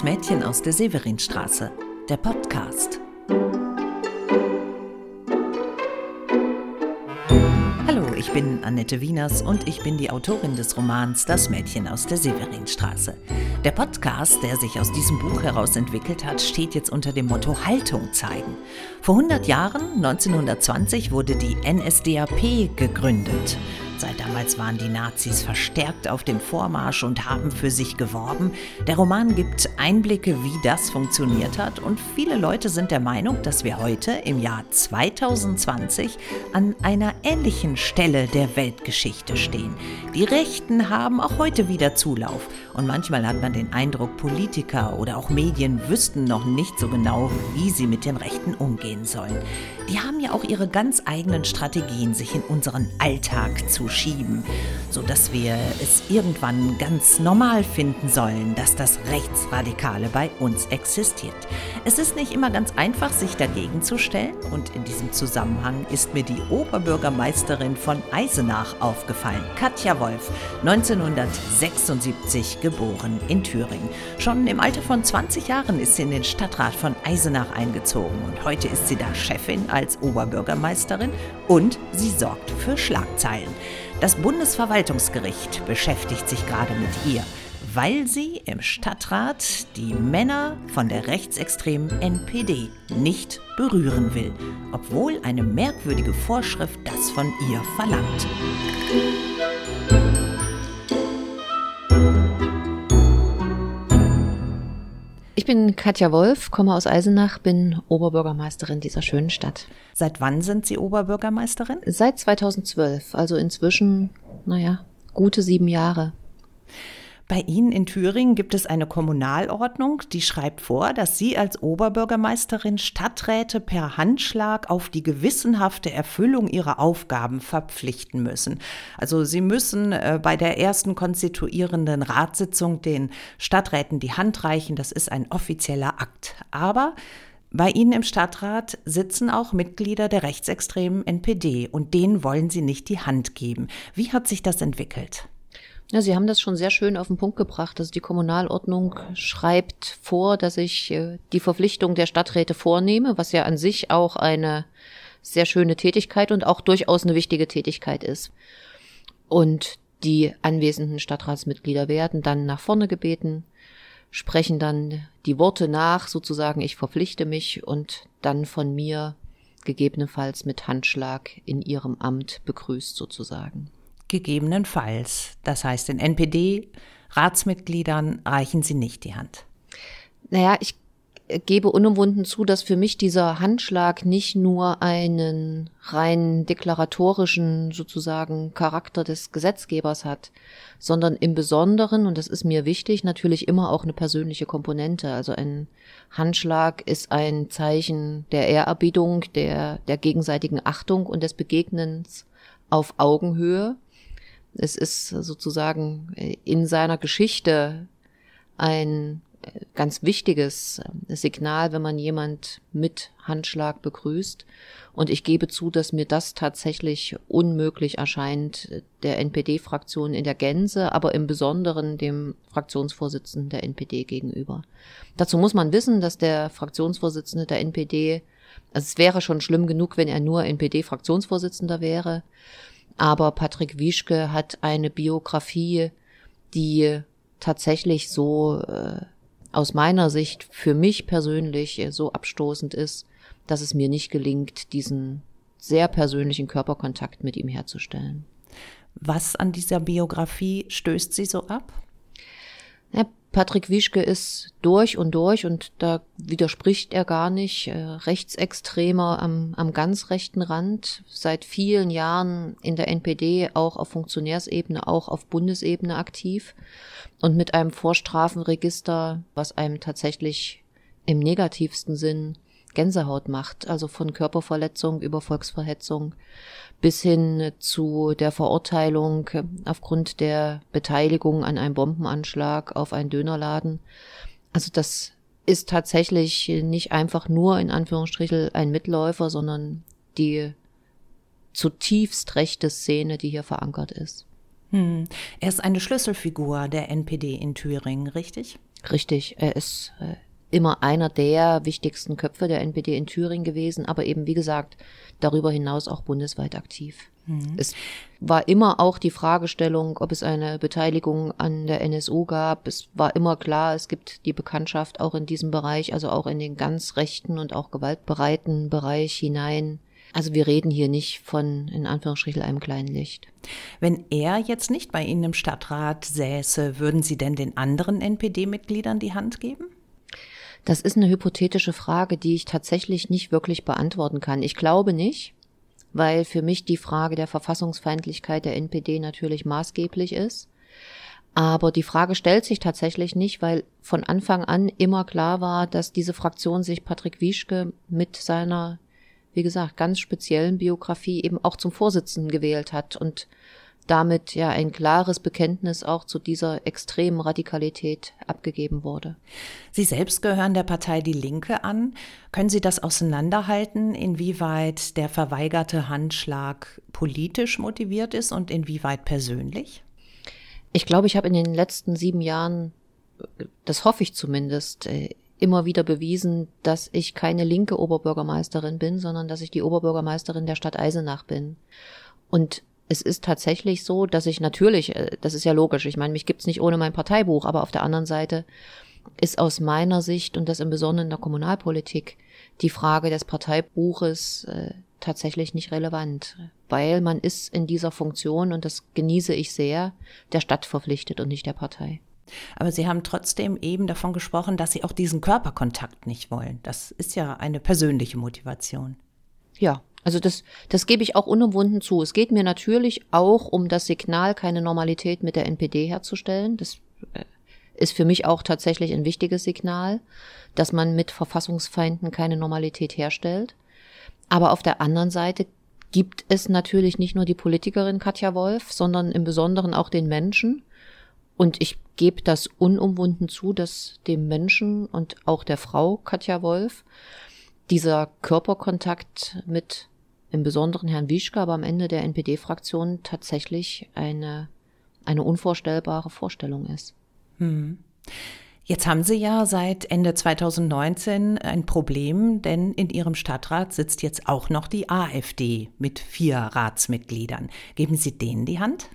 Das Mädchen aus der Severinstraße, der Podcast. Hallo, ich bin Annette Wieners und ich bin die Autorin des Romans Das Mädchen aus der Severinstraße. Der Podcast, der sich aus diesem Buch heraus entwickelt hat, steht jetzt unter dem Motto Haltung zeigen. Vor 100 Jahren, 1920, wurde die NSDAP gegründet. Seit damals waren die Nazis verstärkt auf dem Vormarsch und haben für sich geworben. Der Roman gibt Einblicke, wie das funktioniert hat und viele Leute sind der Meinung, dass wir heute im Jahr 2020 an einer ähnlichen Stelle der Weltgeschichte stehen. Die Rechten haben auch heute wieder Zulauf und manchmal hat man den Eindruck, Politiker oder auch Medien wüssten noch nicht so genau, wie sie mit den Rechten umgehen sollen. Die haben ja auch ihre ganz eigenen Strategien, sich in unseren Alltag zu schieben, sodass wir es irgendwann ganz normal finden sollen, dass das Rechtsradikale bei uns existiert. Es ist nicht immer ganz einfach, sich dagegen zu stellen und in diesem Zusammenhang ist mir die Oberbürgermeisterin von Eisenach aufgefallen, Katja Wolf, 1976 geboren in Thüringen. Schon im Alter von 20 Jahren ist sie in den Stadtrat von Eisenach eingezogen und heute ist sie da Chefin als Oberbürgermeisterin und sie sorgt für Schlagzeilen. Das Bundesverwaltungsgericht beschäftigt sich gerade mit ihr, weil sie im Stadtrat die Männer von der rechtsextremen NPD nicht berühren will, obwohl eine merkwürdige Vorschrift das von ihr verlangt. Bin Katja Wolf, komme aus Eisenach, bin Oberbürgermeisterin dieser schönen Stadt. Seit wann sind Sie Oberbürgermeisterin? Seit 2012, also inzwischen, naja, gute sieben Jahre. Bei Ihnen in Thüringen gibt es eine Kommunalordnung, die schreibt vor, dass Sie als Oberbürgermeisterin Stadträte per Handschlag auf die gewissenhafte Erfüllung ihrer Aufgaben verpflichten müssen. Also Sie müssen äh, bei der ersten konstituierenden Ratssitzung den Stadträten die Hand reichen. Das ist ein offizieller Akt. Aber bei Ihnen im Stadtrat sitzen auch Mitglieder der rechtsextremen NPD und denen wollen Sie nicht die Hand geben. Wie hat sich das entwickelt? Ja, Sie haben das schon sehr schön auf den Punkt gebracht. Also die Kommunalordnung schreibt vor, dass ich äh, die Verpflichtung der Stadträte vornehme, was ja an sich auch eine sehr schöne Tätigkeit und auch durchaus eine wichtige Tätigkeit ist. Und die anwesenden Stadtratsmitglieder werden dann nach vorne gebeten, sprechen dann die Worte nach, sozusagen, ich verpflichte mich und dann von mir gegebenenfalls mit Handschlag in ihrem Amt begrüßt sozusagen. Gegebenenfalls. Das heißt, den NPD-Ratsmitgliedern reichen Sie nicht die Hand. Naja, ich gebe unumwunden zu, dass für mich dieser Handschlag nicht nur einen rein deklaratorischen sozusagen Charakter des Gesetzgebers hat, sondern im Besonderen, und das ist mir wichtig, natürlich immer auch eine persönliche Komponente. Also ein Handschlag ist ein Zeichen der Ehrerbietung, der, der gegenseitigen Achtung und des Begegnens auf Augenhöhe. Es ist sozusagen äh, in seiner Geschichte ein äh, ganz wichtiges äh, Signal, wenn man jemand mit Handschlag begrüßt. Und ich gebe zu, dass mir das tatsächlich unmöglich erscheint, der NPD-Fraktion in der Gänze, aber im Besonderen dem Fraktionsvorsitzenden der NPD gegenüber. Dazu muss man wissen, dass der Fraktionsvorsitzende der NPD, also es wäre schon schlimm genug, wenn er nur NPD-Fraktionsvorsitzender wäre, aber Patrick Wieschke hat eine Biografie, die tatsächlich so äh, aus meiner Sicht für mich persönlich so abstoßend ist, dass es mir nicht gelingt, diesen sehr persönlichen Körperkontakt mit ihm herzustellen. Was an dieser Biografie stößt Sie so ab? Patrick Wischke ist durch und durch und da widerspricht er gar nicht, äh, Rechtsextremer am, am ganz rechten Rand, seit vielen Jahren in der NPD auch auf Funktionärsebene, auch auf Bundesebene aktiv und mit einem Vorstrafenregister, was einem tatsächlich im negativsten Sinn Gänsehaut macht, also von Körperverletzung über Volksverhetzung bis hin zu der Verurteilung aufgrund der Beteiligung an einem Bombenanschlag auf einen Dönerladen. Also das ist tatsächlich nicht einfach nur in Anführungsstrichen ein Mitläufer, sondern die zutiefst rechte Szene, die hier verankert ist. Hm. Er ist eine Schlüsselfigur der NPD in Thüringen, richtig? Richtig, er ist äh, immer einer der wichtigsten Köpfe der NPD in Thüringen gewesen, aber eben, wie gesagt, darüber hinaus auch bundesweit aktiv. Mhm. Es war immer auch die Fragestellung, ob es eine Beteiligung an der NSU gab. Es war immer klar, es gibt die Bekanntschaft auch in diesem Bereich, also auch in den ganz rechten und auch gewaltbereiten Bereich hinein. Also wir reden hier nicht von, in Anführungsstrichen, einem kleinen Licht. Wenn er jetzt nicht bei Ihnen im Stadtrat säße, würden Sie denn den anderen NPD-Mitgliedern die Hand geben? Das ist eine hypothetische Frage, die ich tatsächlich nicht wirklich beantworten kann. Ich glaube nicht, weil für mich die Frage der Verfassungsfeindlichkeit der NPD natürlich maßgeblich ist. Aber die Frage stellt sich tatsächlich nicht, weil von Anfang an immer klar war, dass diese Fraktion sich Patrick Wieschke mit seiner, wie gesagt, ganz speziellen Biografie eben auch zum Vorsitzenden gewählt hat und damit ja ein klares Bekenntnis auch zu dieser extremen Radikalität abgegeben wurde. Sie selbst gehören der Partei Die Linke an. Können Sie das auseinanderhalten, inwieweit der verweigerte Handschlag politisch motiviert ist und inwieweit persönlich? Ich glaube, ich habe in den letzten sieben Jahren, das hoffe ich zumindest, äh, immer wieder bewiesen, dass ich keine linke Oberbürgermeisterin bin, sondern dass ich die Oberbürgermeisterin der Stadt Eisenach bin. Und es ist tatsächlich so, dass ich natürlich, äh, das ist ja logisch, ich meine, mich gibt's nicht ohne mein Parteibuch, aber auf der anderen Seite ist aus meiner Sicht und das im Besonderen in der Kommunalpolitik die Frage des Parteibuches äh, tatsächlich nicht relevant, weil man ist in dieser Funktion und das genieße ich sehr, der Stadt verpflichtet und nicht der Partei. Aber Sie haben trotzdem eben davon gesprochen, dass Sie auch diesen Körperkontakt nicht wollen. Das ist ja eine persönliche Motivation. Ja, also das, das gebe ich auch unumwunden zu. Es geht mir natürlich auch um das Signal, keine Normalität mit der NPD herzustellen. Das äh, ist für mich auch tatsächlich ein wichtiges Signal, dass man mit Verfassungsfeinden keine Normalität herstellt. Aber auf der anderen Seite gibt es natürlich nicht nur die Politikerin Katja Wolf, sondern im Besonderen auch den Menschen. Und ich gebe das unumwunden zu, dass dem Menschen und auch der Frau Katja Wolf dieser Körperkontakt mit im Besonderen Herrn Wischke, aber am Ende der NPD-Fraktion tatsächlich eine, eine unvorstellbare Vorstellung ist. Hm. Jetzt haben Sie ja seit Ende 2019 ein Problem, denn in Ihrem Stadtrat sitzt jetzt auch noch die AfD mit vier Ratsmitgliedern. Geben Sie denen die Hand?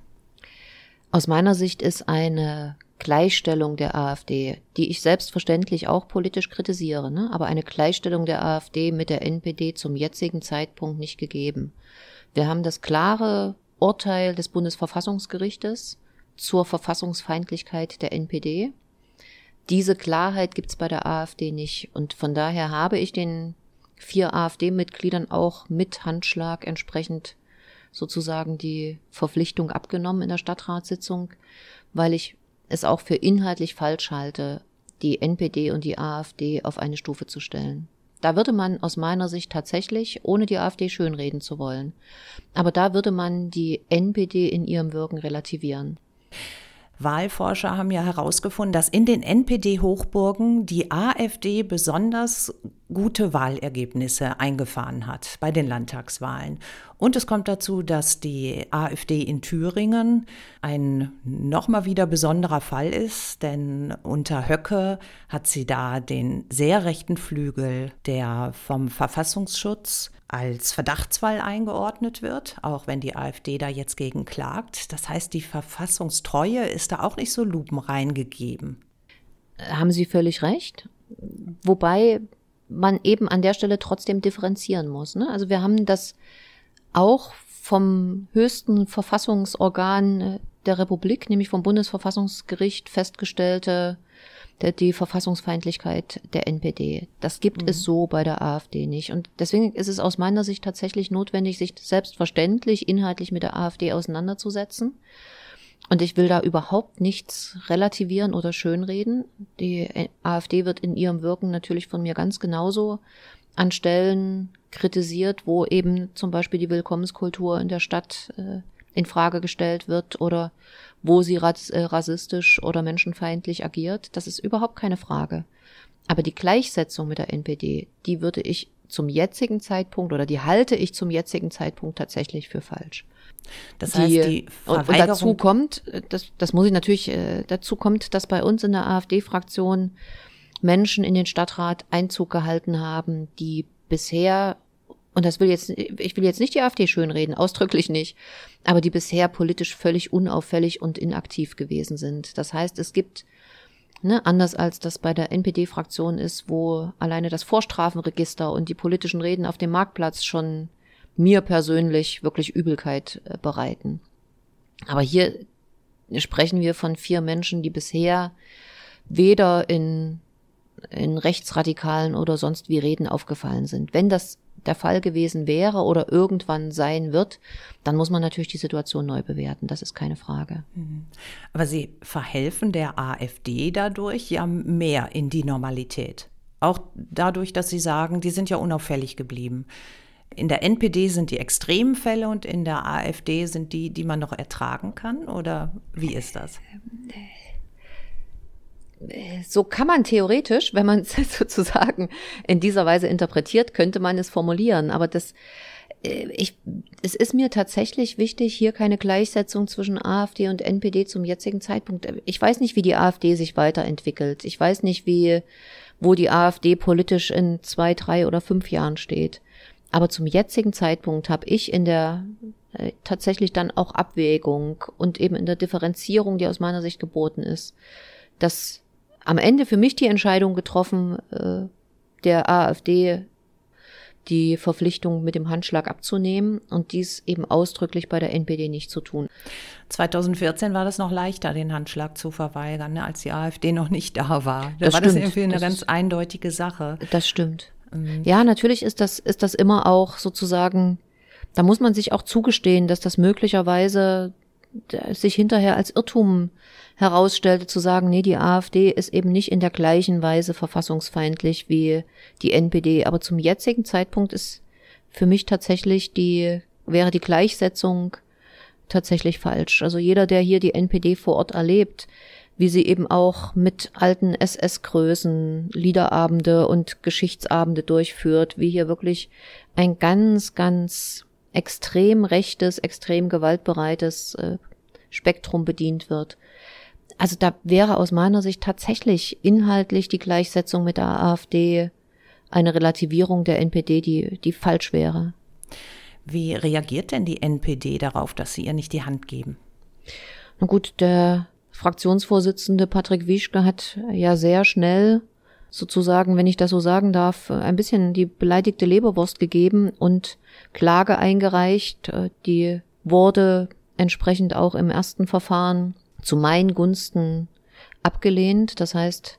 Aus meiner Sicht ist eine Gleichstellung der AfD, die ich selbstverständlich auch politisch kritisiere, ne? aber eine Gleichstellung der AfD mit der NPD zum jetzigen Zeitpunkt nicht gegeben. Wir haben das klare Urteil des Bundesverfassungsgerichtes zur Verfassungsfeindlichkeit der NPD. Diese Klarheit gibt's bei der AfD nicht. Und von daher habe ich den vier AfD-Mitgliedern auch mit Handschlag entsprechend sozusagen die Verpflichtung abgenommen in der Stadtratssitzung, weil ich es auch für inhaltlich falsch halte, die NPD und die AfD auf eine Stufe zu stellen. Da würde man aus meiner Sicht tatsächlich, ohne die AfD schönreden zu wollen, aber da würde man die NPD in ihrem Wirken relativieren. Wahlforscher haben ja herausgefunden, dass in den NPD-Hochburgen die AfD besonders gute Wahlergebnisse eingefahren hat bei den Landtagswahlen. Und es kommt dazu, dass die AfD in Thüringen ein nochmal wieder besonderer Fall ist, denn unter Höcke hat sie da den sehr rechten Flügel, der vom Verfassungsschutz als Verdachtsfall eingeordnet wird, auch wenn die AfD da jetzt gegen klagt. Das heißt, die Verfassungstreue ist da auch nicht so lupenrein gegeben. Haben Sie völlig recht. Wobei man eben an der Stelle trotzdem differenzieren muss. Ne? Also wir haben das auch vom höchsten Verfassungsorgan der Republik, nämlich vom Bundesverfassungsgericht festgestellte die Verfassungsfeindlichkeit der NPD. Das gibt mhm. es so bei der AfD nicht. Und deswegen ist es aus meiner Sicht tatsächlich notwendig, sich selbstverständlich inhaltlich mit der AfD auseinanderzusetzen. Und ich will da überhaupt nichts relativieren oder schönreden. Die AfD wird in ihrem Wirken natürlich von mir ganz genauso an Stellen kritisiert, wo eben zum Beispiel die Willkommenskultur in der Stadt äh, in Frage gestellt wird oder wo sie äh, rassistisch oder menschenfeindlich agiert. Das ist überhaupt keine Frage. Aber die Gleichsetzung mit der NPD, die würde ich zum jetzigen Zeitpunkt oder die halte ich zum jetzigen Zeitpunkt tatsächlich für falsch. Das heißt, die, die und, und dazu kommt, das, das muss ich natürlich, äh, dazu kommt, dass bei uns in der AfD-Fraktion Menschen in den Stadtrat Einzug gehalten haben, die bisher und das will jetzt, ich will jetzt nicht die AfD schönreden, ausdrücklich nicht, aber die bisher politisch völlig unauffällig und inaktiv gewesen sind. Das heißt, es gibt, ne, anders als das bei der NPD-Fraktion ist, wo alleine das Vorstrafenregister und die politischen Reden auf dem Marktplatz schon mir persönlich wirklich Übelkeit äh, bereiten. Aber hier sprechen wir von vier Menschen, die bisher weder in, in rechtsradikalen oder sonst wie Reden aufgefallen sind. Wenn das der Fall gewesen wäre oder irgendwann sein wird, dann muss man natürlich die Situation neu bewerten. Das ist keine Frage. Mhm. Aber Sie verhelfen der AfD dadurch ja mehr in die Normalität. Auch dadurch, dass Sie sagen, die sind ja unauffällig geblieben. In der NPD sind die extremen Fälle und in der AfD sind die, die man noch ertragen kann? Oder wie ist das? So kann man theoretisch, wenn man es sozusagen in dieser Weise interpretiert, könnte man es formulieren. Aber das, äh, ich, es ist mir tatsächlich wichtig, hier keine Gleichsetzung zwischen AfD und NPD zum jetzigen Zeitpunkt. Ich weiß nicht, wie die AfD sich weiterentwickelt. Ich weiß nicht, wie, wo die AfD politisch in zwei, drei oder fünf Jahren steht. Aber zum jetzigen Zeitpunkt habe ich in der äh, tatsächlich dann auch Abwägung und eben in der Differenzierung, die aus meiner Sicht geboten ist, dass am Ende für mich die Entscheidung getroffen, äh, der AfD die Verpflichtung mit dem Handschlag abzunehmen und dies eben ausdrücklich bei der NPD nicht zu tun. 2014 war das noch leichter, den Handschlag zu verweigern, ne, als die AfD noch nicht da war. Da das war stimmt. das irgendwie eine das ganz eindeutige Sache. Das stimmt. Mhm. Ja, natürlich ist das, ist das immer auch sozusagen, da muss man sich auch zugestehen, dass das möglicherweise sich hinterher als Irrtum herausstellte, zu sagen, nee, die AfD ist eben nicht in der gleichen Weise verfassungsfeindlich wie die NPD. Aber zum jetzigen Zeitpunkt ist für mich tatsächlich die, wäre die Gleichsetzung tatsächlich falsch. Also jeder, der hier die NPD vor Ort erlebt, wie sie eben auch mit alten SS-Größen Liederabende und Geschichtsabende durchführt, wie hier wirklich ein ganz, ganz extrem rechtes, extrem gewaltbereites äh, Spektrum bedient wird. Also da wäre aus meiner Sicht tatsächlich inhaltlich die Gleichsetzung mit der AfD eine Relativierung der NPD, die, die falsch wäre. Wie reagiert denn die NPD darauf, dass Sie ihr nicht die Hand geben? Na gut, der Fraktionsvorsitzende Patrick Wieschke hat ja sehr schnell sozusagen, wenn ich das so sagen darf, ein bisschen die beleidigte Leberwurst gegeben und Klage eingereicht. Die wurde entsprechend auch im ersten Verfahren zu meinen Gunsten abgelehnt. Das heißt,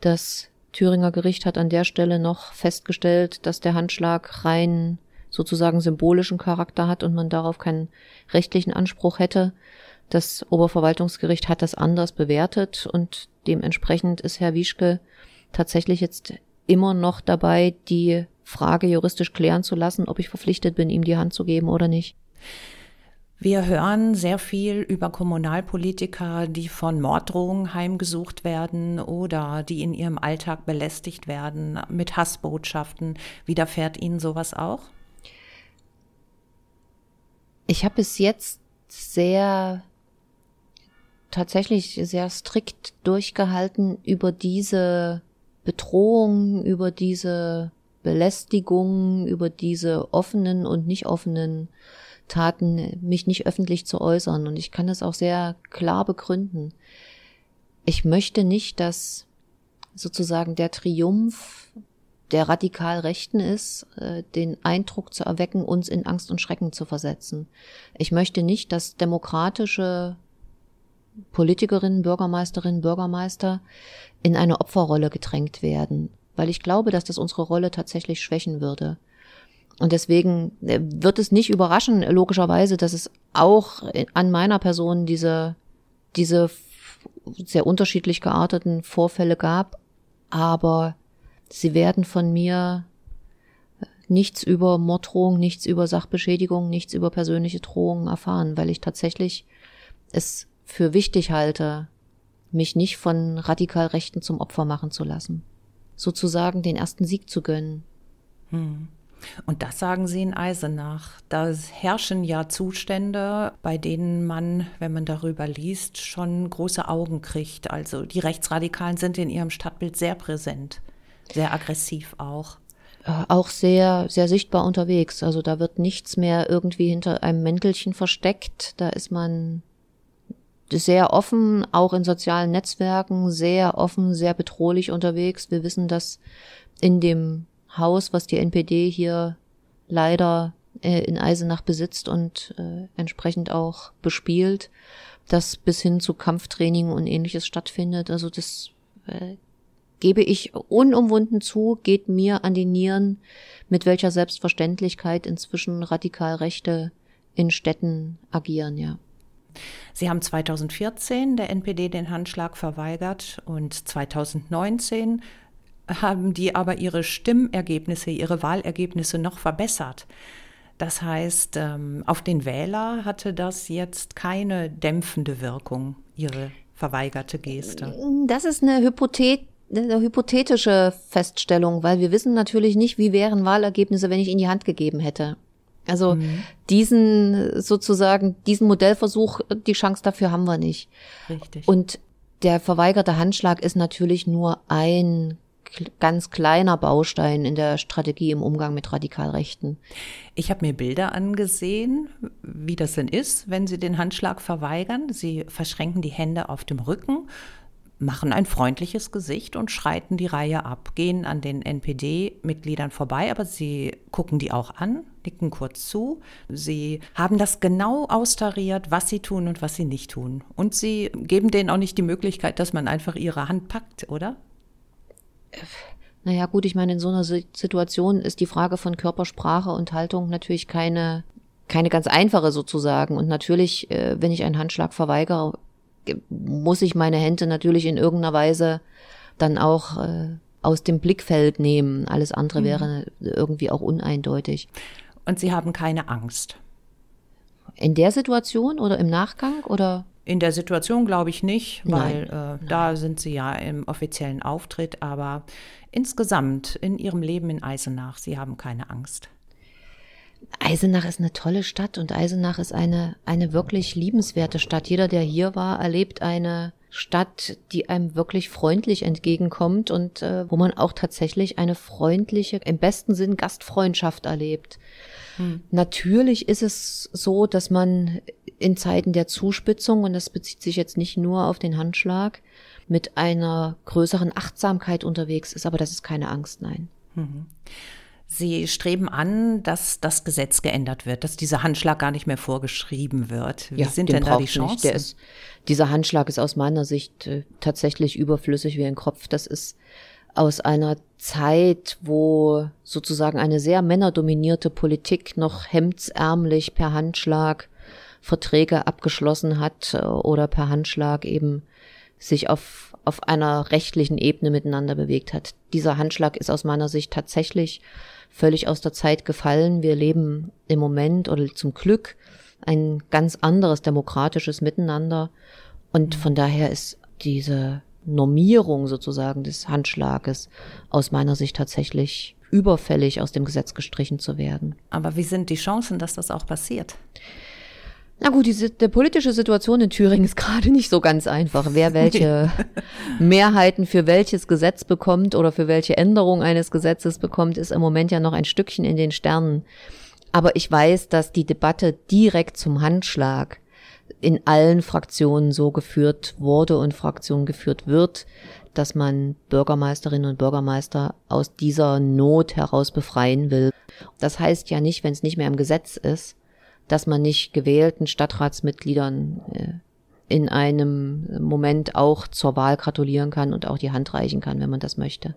das Thüringer Gericht hat an der Stelle noch festgestellt, dass der Handschlag rein sozusagen symbolischen Charakter hat und man darauf keinen rechtlichen Anspruch hätte. Das Oberverwaltungsgericht hat das anders bewertet und dementsprechend ist Herr Wieschke tatsächlich jetzt immer noch dabei, die Frage juristisch klären zu lassen, ob ich verpflichtet bin, ihm die Hand zu geben oder nicht. Wir hören sehr viel über Kommunalpolitiker, die von Morddrohungen heimgesucht werden oder die in ihrem Alltag belästigt werden mit Hassbotschaften. Widerfährt Ihnen sowas auch? Ich habe bis jetzt sehr tatsächlich sehr strikt durchgehalten über diese Bedrohung, über diese Belästigung, über diese offenen und nicht offenen Taten, mich nicht öffentlich zu äußern. Und ich kann das auch sehr klar begründen. Ich möchte nicht, dass sozusagen der Triumph der radikal Rechten ist, äh, den Eindruck zu erwecken, uns in Angst und Schrecken zu versetzen. Ich möchte nicht, dass demokratische Politikerinnen, Bürgermeisterinnen, Bürgermeister in eine Opferrolle gedrängt werden, weil ich glaube, dass das unsere Rolle tatsächlich schwächen würde. Und deswegen äh, wird es nicht überraschen, logischerweise, dass es auch an meiner Person diese, diese sehr unterschiedlich gearteten Vorfälle gab, aber sie werden von mir nichts über Morddrohung, nichts über Sachbeschädigung, nichts über persönliche Drohungen erfahren, weil ich tatsächlich es für wichtig halte, mich nicht von radikal Rechten zum Opfer machen zu lassen. Sozusagen den ersten Sieg zu gönnen. Hm. Und das sagen Sie in Eisenach. Da herrschen ja Zustände, bei denen man, wenn man darüber liest, schon große Augen kriegt. Also die Rechtsradikalen sind in ihrem Stadtbild sehr präsent, sehr aggressiv auch. Äh, auch sehr, sehr sichtbar unterwegs. Also da wird nichts mehr irgendwie hinter einem Mäntelchen versteckt. Da ist man sehr offen, auch in sozialen Netzwerken, sehr offen, sehr bedrohlich unterwegs. Wir wissen, dass in dem Haus, was die NPD hier leider äh, in Eisenach besitzt und äh, entsprechend auch bespielt, das bis hin zu Kampftraining und ähnliches stattfindet. Also das äh, gebe ich unumwunden zu, geht mir an die Nieren, mit welcher Selbstverständlichkeit inzwischen radikal Rechte in Städten agieren, ja. Sie haben 2014 der NPD den Handschlag verweigert und 2019 haben die aber ihre Stimmergebnisse, ihre Wahlergebnisse noch verbessert. Das heißt, ähm, auf den Wähler hatte das jetzt keine dämpfende Wirkung, ihre verweigerte Geste. Das ist eine Hypothet eine hypothetische Feststellung, weil wir wissen natürlich nicht, wie wären Wahlergebnisse, wenn ich in die Hand gegeben hätte. Also mhm. diesen sozusagen, diesen Modellversuch, die Chance dafür haben wir nicht. Richtig. Und der verweigerte Handschlag ist natürlich nur ein ganz kleiner Baustein in der Strategie im Umgang mit Radikalrechten. Ich habe mir Bilder angesehen, wie das denn ist, wenn Sie den Handschlag verweigern. Sie verschränken die Hände auf dem Rücken, machen ein freundliches Gesicht und schreiten die Reihe ab, gehen an den NPD-Mitgliedern vorbei, aber sie gucken die auch an, nicken kurz zu. Sie haben das genau austariert, was sie tun und was sie nicht tun. Und sie geben denen auch nicht die Möglichkeit, dass man einfach ihre Hand packt, oder? Naja, gut, ich meine, in so einer Situation ist die Frage von Körpersprache und Haltung natürlich keine, keine ganz einfache sozusagen. Und natürlich, äh, wenn ich einen Handschlag verweigere, muss ich meine Hände natürlich in irgendeiner Weise dann auch äh, aus dem Blickfeld nehmen. Alles andere mhm. wäre irgendwie auch uneindeutig. Und Sie haben keine Angst? In der Situation oder im Nachgang oder? In der Situation glaube ich nicht, weil. Äh, da sind Sie ja im offiziellen Auftritt, aber insgesamt in Ihrem Leben in Eisenach, Sie haben keine Angst. Eisenach ist eine tolle Stadt und Eisenach ist eine, eine wirklich liebenswerte Stadt. Jeder, der hier war, erlebt eine Stadt, die einem wirklich freundlich entgegenkommt und äh, wo man auch tatsächlich eine freundliche, im besten Sinn Gastfreundschaft erlebt. Hm. Natürlich ist es so, dass man in Zeiten der Zuspitzung, und das bezieht sich jetzt nicht nur auf den Handschlag, mit einer größeren Achtsamkeit unterwegs ist, aber das ist keine Angst, nein. Mhm. Sie streben an, dass das Gesetz geändert wird, dass dieser Handschlag gar nicht mehr vorgeschrieben wird. Wie ja, sind denn da die Chancen? Ist, dieser Handschlag ist aus meiner Sicht äh, tatsächlich überflüssig wie ein Kopf. Das ist aus einer Zeit, wo sozusagen eine sehr männerdominierte Politik noch hemdsärmlich per Handschlag Verträge abgeschlossen hat äh, oder per Handschlag eben sich auf, auf einer rechtlichen Ebene miteinander bewegt hat. Dieser Handschlag ist aus meiner Sicht tatsächlich völlig aus der Zeit gefallen. Wir leben im Moment oder zum Glück ein ganz anderes demokratisches Miteinander. Und von daher ist diese Normierung sozusagen des Handschlages aus meiner Sicht tatsächlich überfällig aus dem Gesetz gestrichen zu werden. Aber wie sind die Chancen, dass das auch passiert? Na gut, die, die politische Situation in Thüringen ist gerade nicht so ganz einfach, wer welche Mehrheiten für welches Gesetz bekommt oder für welche Änderung eines Gesetzes bekommt, ist im Moment ja noch ein Stückchen in den Sternen. Aber ich weiß, dass die Debatte direkt zum Handschlag in allen Fraktionen so geführt wurde und Fraktionen geführt wird, dass man Bürgermeisterinnen und Bürgermeister aus dieser Not heraus befreien will. Das heißt ja nicht, wenn es nicht mehr im Gesetz ist, dass man nicht gewählten Stadtratsmitgliedern äh, in einem Moment auch zur Wahl gratulieren kann und auch die Hand reichen kann, wenn man das möchte.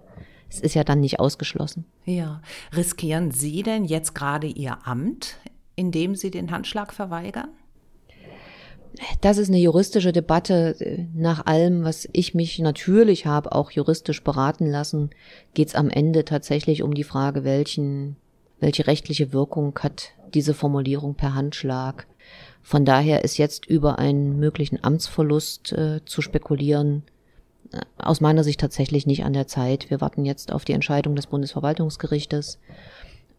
Es ist ja dann nicht ausgeschlossen. Ja. Riskieren Sie denn jetzt gerade Ihr Amt, indem Sie den Handschlag verweigern? Das ist eine juristische Debatte. Nach allem, was ich mich natürlich habe, auch juristisch beraten lassen, geht es am Ende tatsächlich um die Frage, welchen, welche rechtliche Wirkung hat diese Formulierung per Handschlag. Von daher ist jetzt über einen möglichen Amtsverlust äh, zu spekulieren aus meiner Sicht tatsächlich nicht an der Zeit. Wir warten jetzt auf die Entscheidung des Bundesverwaltungsgerichtes.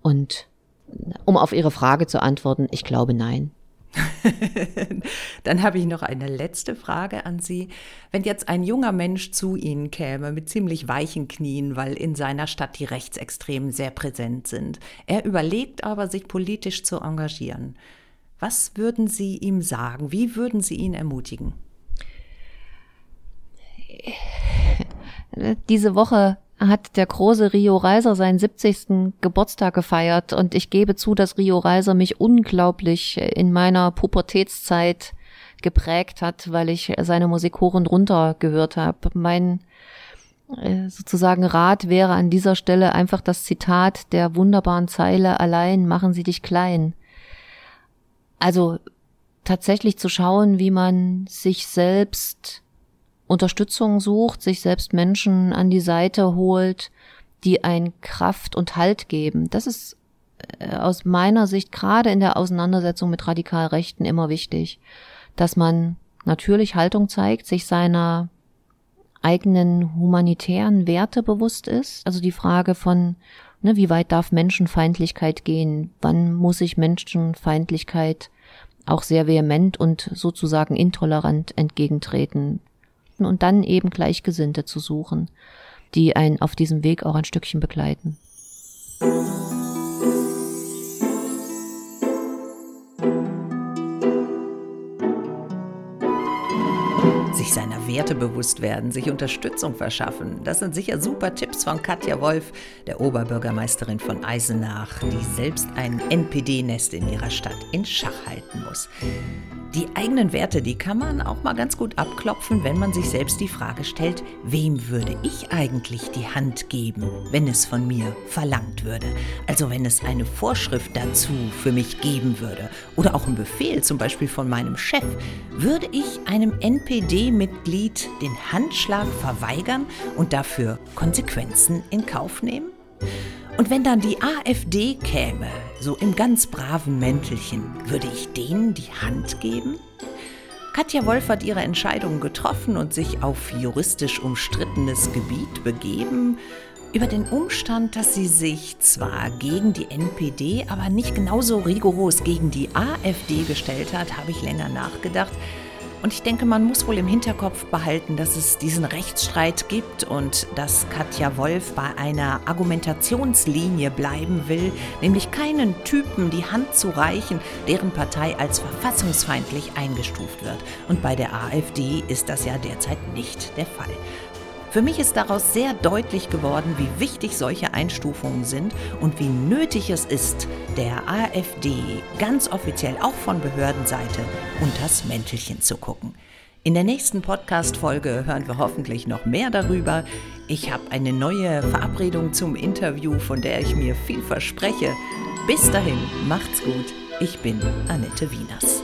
Und um auf Ihre Frage zu antworten, ich glaube nein. Dann habe ich noch eine letzte Frage an Sie. Wenn jetzt ein junger Mensch zu Ihnen käme mit ziemlich weichen Knien, weil in seiner Stadt die Rechtsextremen sehr präsent sind, er überlegt aber, sich politisch zu engagieren, was würden Sie ihm sagen? Wie würden Sie ihn ermutigen? Diese Woche hat der große Rio Reiser seinen 70. Geburtstag gefeiert und ich gebe zu, dass Rio Reiser mich unglaublich in meiner Pubertätszeit geprägt hat, weil ich seine Musik hoch und runter gehört habe. Mein äh, sozusagen Rat wäre an dieser Stelle einfach das Zitat der wunderbaren Zeile allein machen sie dich klein. Also tatsächlich zu schauen, wie man sich selbst Unterstützung sucht, sich selbst Menschen an die Seite holt, die ein Kraft und Halt geben. Das ist äh, aus meiner Sicht gerade in der Auseinandersetzung mit Radikalrechten immer wichtig, dass man natürlich Haltung zeigt, sich seiner eigenen humanitären Werte bewusst ist. Also die Frage von, ne, wie weit darf Menschenfeindlichkeit gehen? Wann muss ich Menschenfeindlichkeit auch sehr vehement und sozusagen intolerant entgegentreten? Und dann eben Gleichgesinnte zu suchen, die einen auf diesem Weg auch ein Stückchen begleiten. Werte bewusst werden, sich Unterstützung verschaffen. Das sind sicher super Tipps von Katja Wolf, der Oberbürgermeisterin von Eisenach, die selbst ein NPD-Nest in ihrer Stadt in Schach halten muss. Die eigenen Werte, die kann man auch mal ganz gut abklopfen, wenn man sich selbst die Frage stellt, wem würde ich eigentlich die Hand geben, wenn es von mir verlangt würde? Also wenn es eine Vorschrift dazu für mich geben würde oder auch ein Befehl zum Beispiel von meinem Chef, würde ich einem NPD-Mitglied den Handschlag verweigern und dafür Konsequenzen in Kauf nehmen? Und wenn dann die AfD käme, so im ganz braven Mäntelchen, würde ich denen die Hand geben? Katja Wolf hat ihre Entscheidung getroffen und sich auf juristisch umstrittenes Gebiet begeben. Über den Umstand, dass sie sich zwar gegen die NPD, aber nicht genauso rigoros gegen die AfD gestellt hat, habe ich länger nachgedacht. Und ich denke, man muss wohl im Hinterkopf behalten, dass es diesen Rechtsstreit gibt und dass Katja Wolf bei einer Argumentationslinie bleiben will, nämlich keinen Typen die Hand zu reichen, deren Partei als verfassungsfeindlich eingestuft wird. Und bei der AfD ist das ja derzeit nicht der Fall. Für mich ist daraus sehr deutlich geworden, wie wichtig solche Einstufungen sind und wie nötig es ist, der AfD ganz offiziell auch von Behördenseite unters Mäntelchen zu gucken. In der nächsten Podcast-Folge hören wir hoffentlich noch mehr darüber. Ich habe eine neue Verabredung zum Interview, von der ich mir viel verspreche. Bis dahin, macht's gut. Ich bin Annette Wieners.